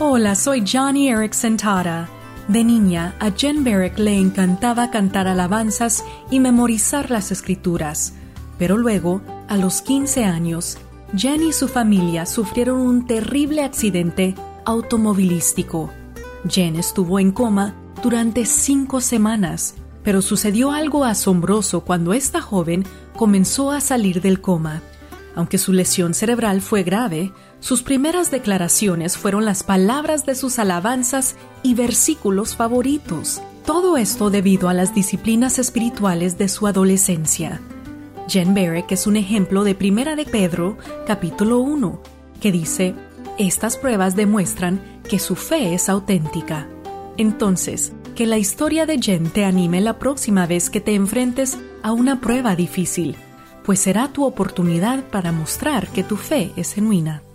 Hola, soy Johnny Erickson Tara. De niña, a Jen Barrick le encantaba cantar alabanzas y memorizar las escrituras. Pero luego, a los 15 años, Jen y su familia sufrieron un terrible accidente automovilístico. Jen estuvo en coma durante cinco semanas, pero sucedió algo asombroso cuando esta joven comenzó a salir del coma. Aunque su lesión cerebral fue grave, sus primeras declaraciones fueron las palabras de sus alabanzas y versículos favoritos. Todo esto debido a las disciplinas espirituales de su adolescencia. Jen Barrick es un ejemplo de Primera de Pedro, capítulo 1, que dice, estas pruebas demuestran que su fe es auténtica. Entonces, que la historia de Jen te anime la próxima vez que te enfrentes a una prueba difícil pues será tu oportunidad para mostrar que tu fe es genuina.